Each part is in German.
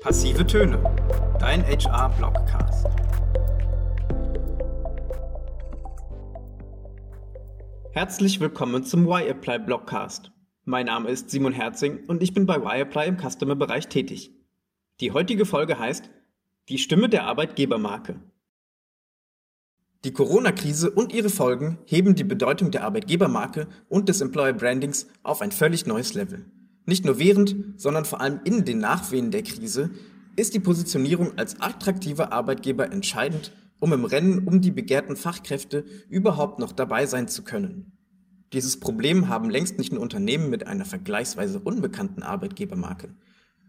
Passive Töne, dein HR-Blogcast. Herzlich willkommen zum Y-Apply Blogcast. Mein Name ist Simon Herzing und ich bin bei Y-Apply im Customer-Bereich tätig. Die heutige Folge heißt Die Stimme der Arbeitgebermarke. Die Corona-Krise und ihre Folgen heben die Bedeutung der Arbeitgebermarke und des Employer Brandings auf ein völlig neues Level. Nicht nur während, sondern vor allem in den Nachwehen der Krise ist die Positionierung als attraktiver Arbeitgeber entscheidend, um im Rennen um die begehrten Fachkräfte überhaupt noch dabei sein zu können. Dieses Problem haben längst nicht nur Unternehmen mit einer vergleichsweise unbekannten Arbeitgebermarke.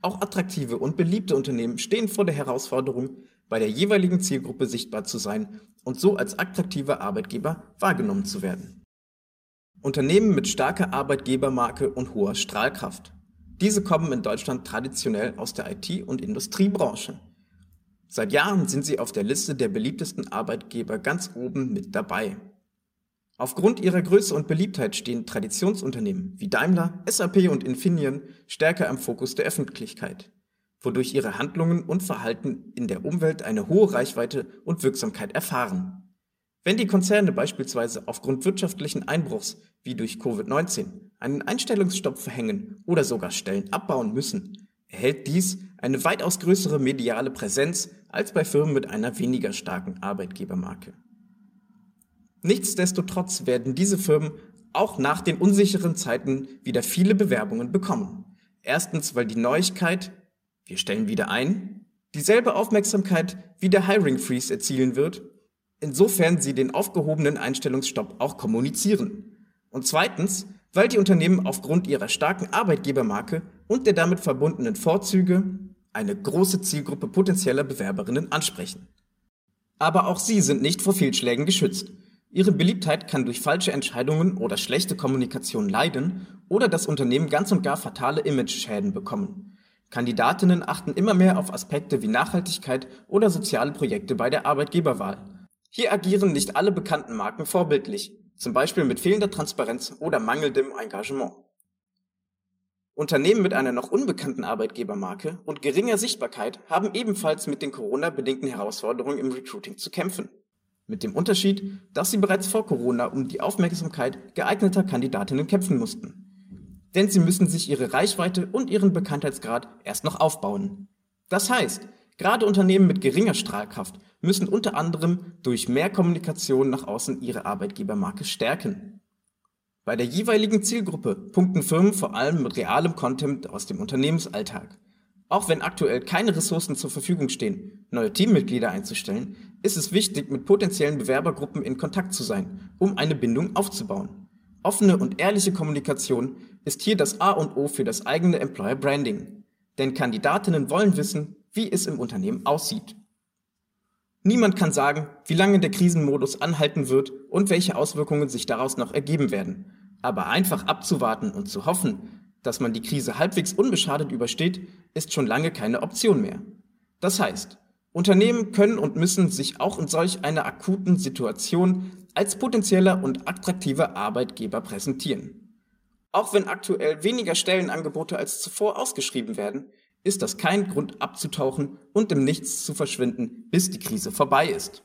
Auch attraktive und beliebte Unternehmen stehen vor der Herausforderung, bei der jeweiligen Zielgruppe sichtbar zu sein und so als attraktiver Arbeitgeber wahrgenommen zu werden. Unternehmen mit starker Arbeitgebermarke und hoher Strahlkraft. Diese kommen in Deutschland traditionell aus der IT- und Industriebranche. Seit Jahren sind sie auf der Liste der beliebtesten Arbeitgeber ganz oben mit dabei. Aufgrund ihrer Größe und Beliebtheit stehen Traditionsunternehmen wie Daimler, SAP und Infineon stärker im Fokus der Öffentlichkeit, wodurch ihre Handlungen und Verhalten in der Umwelt eine hohe Reichweite und Wirksamkeit erfahren. Wenn die Konzerne beispielsweise aufgrund wirtschaftlichen Einbruchs wie durch Covid-19 einen Einstellungsstopp verhängen oder sogar Stellen abbauen müssen, erhält dies eine weitaus größere mediale Präsenz als bei Firmen mit einer weniger starken Arbeitgebermarke. Nichtsdestotrotz werden diese Firmen auch nach den unsicheren Zeiten wieder viele Bewerbungen bekommen. Erstens, weil die Neuigkeit, wir stellen wieder ein, dieselbe Aufmerksamkeit wie der Hiring Freeze erzielen wird insofern sie den aufgehobenen Einstellungsstopp auch kommunizieren. Und zweitens, weil die Unternehmen aufgrund ihrer starken Arbeitgebermarke und der damit verbundenen Vorzüge eine große Zielgruppe potenzieller Bewerberinnen ansprechen. Aber auch sie sind nicht vor Fehlschlägen geschützt. Ihre Beliebtheit kann durch falsche Entscheidungen oder schlechte Kommunikation leiden oder das Unternehmen ganz und gar fatale Image-Schäden bekommen. Kandidatinnen achten immer mehr auf Aspekte wie Nachhaltigkeit oder soziale Projekte bei der Arbeitgeberwahl. Hier agieren nicht alle bekannten Marken vorbildlich, zum Beispiel mit fehlender Transparenz oder mangelndem Engagement. Unternehmen mit einer noch unbekannten Arbeitgebermarke und geringer Sichtbarkeit haben ebenfalls mit den Corona-bedingten Herausforderungen im Recruiting zu kämpfen. Mit dem Unterschied, dass sie bereits vor Corona um die Aufmerksamkeit geeigneter Kandidatinnen kämpfen mussten. Denn sie müssen sich ihre Reichweite und ihren Bekanntheitsgrad erst noch aufbauen. Das heißt, Gerade Unternehmen mit geringer Strahlkraft müssen unter anderem durch mehr Kommunikation nach außen ihre Arbeitgebermarke stärken. Bei der jeweiligen Zielgruppe punkten Firmen vor allem mit realem Content aus dem Unternehmensalltag. Auch wenn aktuell keine Ressourcen zur Verfügung stehen, neue Teammitglieder einzustellen, ist es wichtig, mit potenziellen Bewerbergruppen in Kontakt zu sein, um eine Bindung aufzubauen. Offene und ehrliche Kommunikation ist hier das A und O für das eigene Employer Branding. Denn Kandidatinnen wollen wissen, wie es im Unternehmen aussieht. Niemand kann sagen, wie lange der Krisenmodus anhalten wird und welche Auswirkungen sich daraus noch ergeben werden. Aber einfach abzuwarten und zu hoffen, dass man die Krise halbwegs unbeschadet übersteht, ist schon lange keine Option mehr. Das heißt, Unternehmen können und müssen sich auch in solch einer akuten Situation als potenzieller und attraktiver Arbeitgeber präsentieren. Auch wenn aktuell weniger Stellenangebote als zuvor ausgeschrieben werden, ist das kein Grund abzutauchen und im Nichts zu verschwinden, bis die Krise vorbei ist.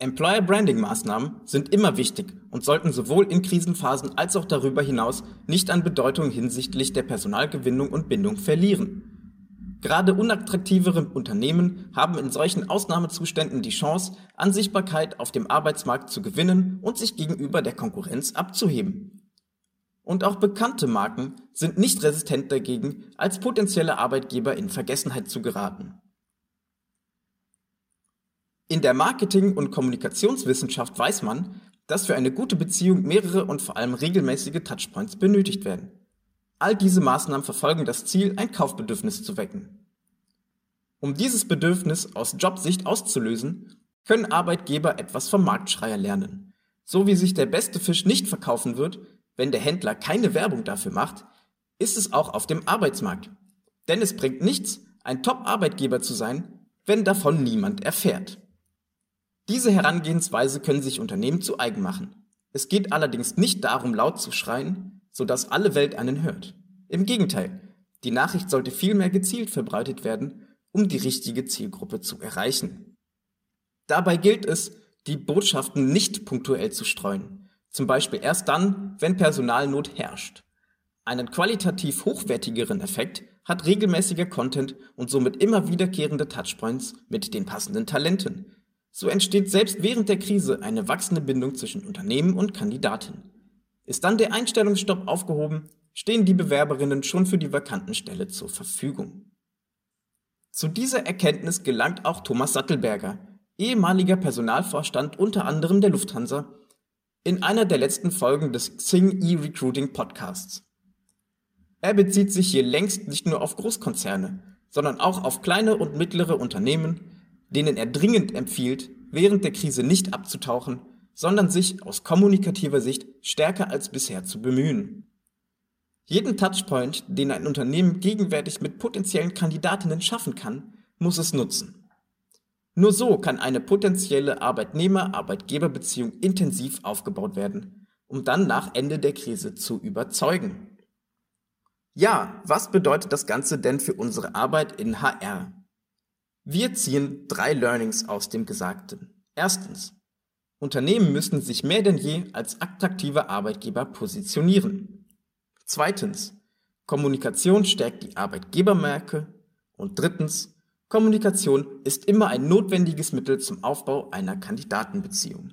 Employer Branding Maßnahmen sind immer wichtig und sollten sowohl in Krisenphasen als auch darüber hinaus nicht an Bedeutung hinsichtlich der Personalgewinnung und Bindung verlieren. Gerade unattraktivere Unternehmen haben in solchen Ausnahmezuständen die Chance, an Sichtbarkeit auf dem Arbeitsmarkt zu gewinnen und sich gegenüber der Konkurrenz abzuheben. Und auch bekannte Marken sind nicht resistent dagegen, als potenzielle Arbeitgeber in Vergessenheit zu geraten. In der Marketing- und Kommunikationswissenschaft weiß man, dass für eine gute Beziehung mehrere und vor allem regelmäßige Touchpoints benötigt werden. All diese Maßnahmen verfolgen das Ziel, ein Kaufbedürfnis zu wecken. Um dieses Bedürfnis aus Jobsicht auszulösen, können Arbeitgeber etwas vom Marktschreier lernen. So wie sich der beste Fisch nicht verkaufen wird, wenn der Händler keine Werbung dafür macht, ist es auch auf dem Arbeitsmarkt. Denn es bringt nichts, ein Top-Arbeitgeber zu sein, wenn davon niemand erfährt. Diese Herangehensweise können sich Unternehmen zu eigen machen. Es geht allerdings nicht darum, laut zu schreien, sodass alle Welt einen hört. Im Gegenteil, Die Nachricht sollte vielmehr gezielt verbreitet werden, um die richtige Zielgruppe zu erreichen. Dabei gilt es, die Botschaften nicht punktuell zu streuen, zum Beispiel erst dann, wenn Personalnot herrscht. Einen qualitativ hochwertigeren Effekt hat regelmäßiger Content und somit immer wiederkehrende Touchpoints mit den passenden Talenten. So entsteht selbst während der Krise eine wachsende Bindung zwischen Unternehmen und Kandidaten. Ist dann der Einstellungsstopp aufgehoben, stehen die Bewerberinnen schon für die vakanten Stelle zur Verfügung. Zu dieser Erkenntnis gelangt auch Thomas Sattelberger, ehemaliger Personalvorstand unter anderem der Lufthansa, in einer der letzten Folgen des Xing E-Recruiting Podcasts. Er bezieht sich hier längst nicht nur auf Großkonzerne, sondern auch auf kleine und mittlere Unternehmen, denen er dringend empfiehlt, während der Krise nicht abzutauchen, sondern sich aus kommunikativer Sicht stärker als bisher zu bemühen. Jeden Touchpoint, den ein Unternehmen gegenwärtig mit potenziellen Kandidatinnen schaffen kann, muss es nutzen. Nur so kann eine potenzielle Arbeitnehmer-Arbeitgeber-Beziehung intensiv aufgebaut werden, um dann nach Ende der Krise zu überzeugen. Ja, was bedeutet das Ganze denn für unsere Arbeit in HR? Wir ziehen drei Learnings aus dem Gesagten. Erstens. Unternehmen müssen sich mehr denn je als attraktiver Arbeitgeber positionieren. Zweitens. Kommunikation stärkt die Arbeitgebermarke. Und drittens. Kommunikation ist immer ein notwendiges Mittel zum Aufbau einer Kandidatenbeziehung.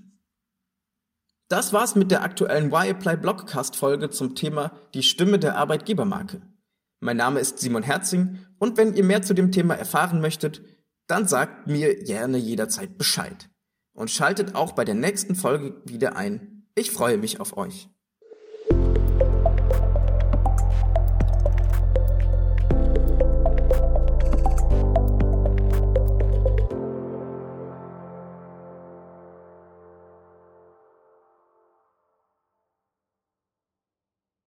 Das war's mit der aktuellen Y-Apply Blogcast Folge zum Thema Die Stimme der Arbeitgebermarke. Mein Name ist Simon Herzing und wenn ihr mehr zu dem Thema erfahren möchtet, dann sagt mir gerne jederzeit Bescheid. Und schaltet auch bei der nächsten Folge wieder ein. Ich freue mich auf euch.